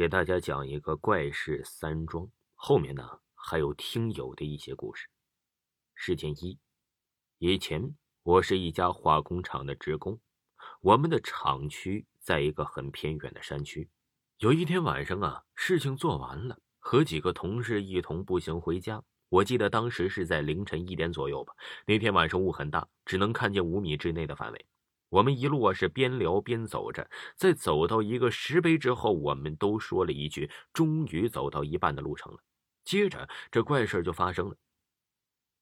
给大家讲一个怪事三桩，后面呢还有听友的一些故事。事件一：以前我是一家化工厂的职工，我们的厂区在一个很偏远的山区。有一天晚上啊，事情做完了，和几个同事一同步行回家。我记得当时是在凌晨一点左右吧。那天晚上雾很大，只能看见五米之内的范围。我们一路啊是边聊边走着，在走到一个石碑之后，我们都说了一句：“终于走到一半的路程了。”接着，这怪事就发生了。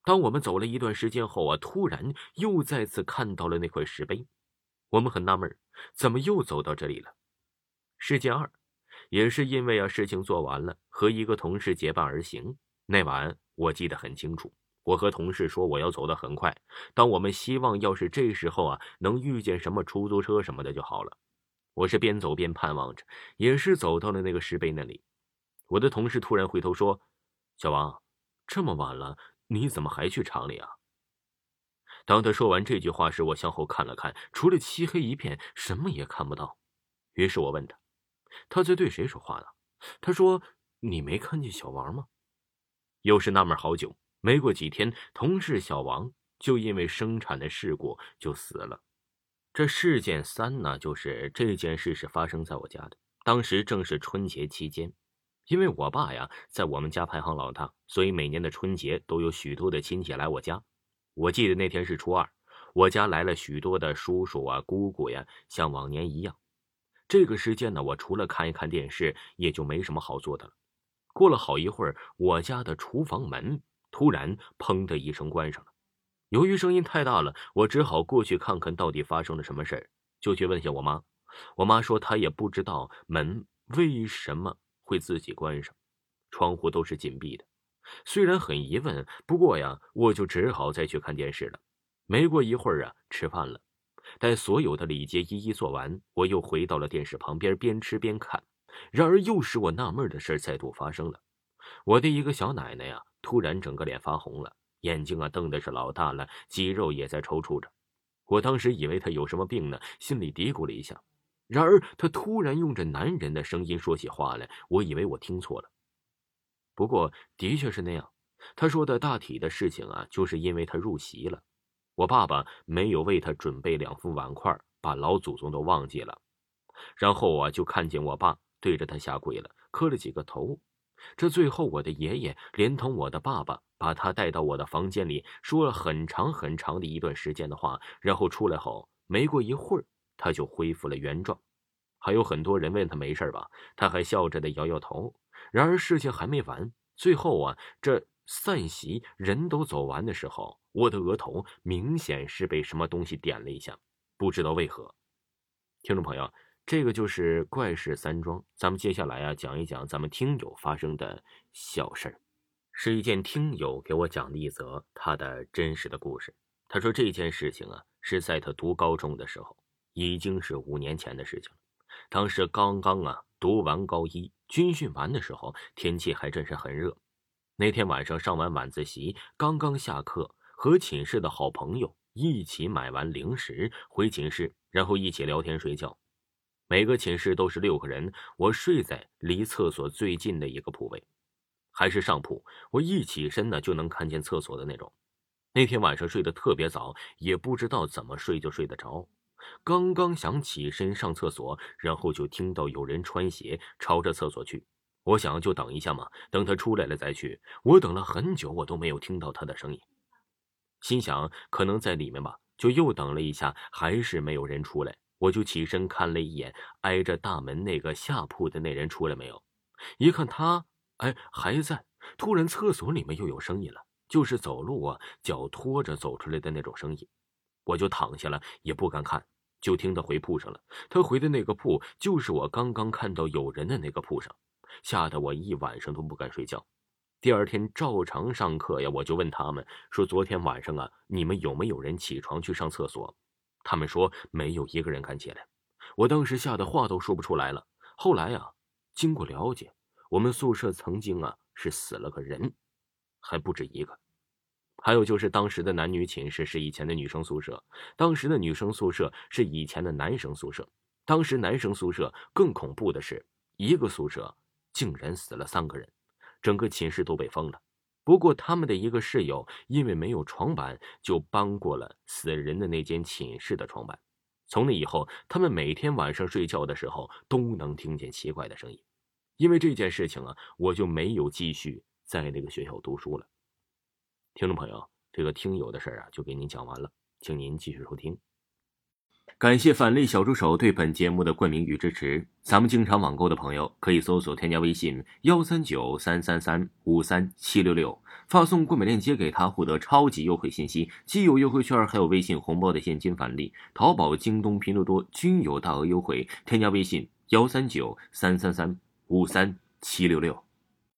当我们走了一段时间后啊，突然又再次看到了那块石碑，我们很纳闷，怎么又走到这里了？事件二。也是因为啊，事情做完了，和一个同事结伴而行。那晚我记得很清楚，我和同事说我要走得很快。当我们希望要是这时候啊能遇见什么出租车什么的就好了。我是边走边盼望着，也是走到了那个石碑那里。我的同事突然回头说：“小王，这么晚了，你怎么还去厂里啊？”当他说完这句话时，我向后看了看，除了漆黑一片，什么也看不到。于是我问他。他在对谁说话呢？他说：“你没看见小王吗？”又是纳闷好久。没过几天，同事小王就因为生产的事故就死了。这事件三呢，就是这件事是发生在我家的。当时正是春节期间，因为我爸呀在我们家排行老大，所以每年的春节都有许多的亲戚来我家。我记得那天是初二，我家来了许多的叔叔啊、姑姑呀，像往年一样。这个时间呢，我除了看一看电视，也就没什么好做的了。过了好一会儿，我家的厨房门突然“砰”的一声关上了。由于声音太大了，我只好过去看看到底发生了什么事儿，就去问下我妈。我妈说她也不知道门为什么会自己关上，窗户都是紧闭的。虽然很疑问，不过呀，我就只好再去看电视了。没过一会儿啊，吃饭了。待所有的礼节一一做完，我又回到了电视旁边，边吃边看。然而，又使我纳闷的事再度发生了。我的一个小奶奶呀，突然整个脸发红了，眼睛啊瞪的是老大了，肌肉也在抽搐着。我当时以为他有什么病呢，心里嘀咕了一下。然而，他突然用着男人的声音说起话来，我以为我听错了。不过，的确是那样。他说的大体的事情啊，就是因为他入席了。我爸爸没有为他准备两副碗筷，把老祖宗都忘记了。然后啊，就看见我爸对着他下跪了，磕了几个头。这最后，我的爷爷连同我的爸爸把他带到我的房间里，说了很长很长的一段时间的话。然后出来后，没过一会儿，他就恢复了原状。还有很多人问他没事吧，他还笑着的摇摇头。然而事情还没完，最后啊，这。散席，人都走完的时候，我的额头明显是被什么东西点了一下，不知道为何。听众朋友，这个就是怪事三桩。咱们接下来啊，讲一讲咱们听友发生的小事儿，是一件听友给我讲的一则他的真实的故事。他说这件事情啊，是在他读高中的时候，已经是五年前的事情了。当时刚刚啊读完高一，军训完的时候，天气还真是很热。那天晚上上完晚自习，刚刚下课，和寝室的好朋友一起买完零食回寝室，然后一起聊天睡觉。每个寝室都是六个人，我睡在离厕所最近的一个铺位，还是上铺。我一起身呢就能看见厕所的那种。那天晚上睡得特别早，也不知道怎么睡就睡得着。刚刚想起身上厕所，然后就听到有人穿鞋朝着厕所去。我想就等一下嘛，等他出来了再去。我等了很久，我都没有听到他的声音，心想可能在里面吧，就又等了一下，还是没有人出来。我就起身看了一眼挨着大门那个下铺的那人出来没有，一看他，哎，还在。突然厕所里面又有声音了，就是走路啊，脚拖着走出来的那种声音。我就躺下了，也不敢看，就听他回铺上了。他回的那个铺，就是我刚刚看到有人的那个铺上。吓得我一晚上都不敢睡觉。第二天照常上课呀，我就问他们说：“昨天晚上啊，你们有没有人起床去上厕所？”他们说没有一个人敢起来。我当时吓得话都说不出来了。后来啊，经过了解，我们宿舍曾经啊是死了个人，还不止一个。还有就是当时的男女寝室是以前的女生宿舍，当时的女生宿舍是以前的男生宿舍。当时男生宿舍更恐怖的是。一个宿舍竟然死了三个人，整个寝室都被封了。不过他们的一个室友因为没有床板，就搬过了死人的那间寝室的床板。从那以后，他们每天晚上睡觉的时候都能听见奇怪的声音。因为这件事情啊，我就没有继续在那个学校读书了。听众朋友，这个听友的事儿啊，就给您讲完了，请您继续收听。感谢返利小助手对本节目的冠名与支持。咱们经常网购的朋友可以搜索添加微信幺三九三三三五三七六六，发送购买链接给他，获得超级优惠信息，既有优惠券，还有微信红包的现金返利。淘宝、京东、拼多多均有大额优惠，添加微信幺三九三三三五三七六六。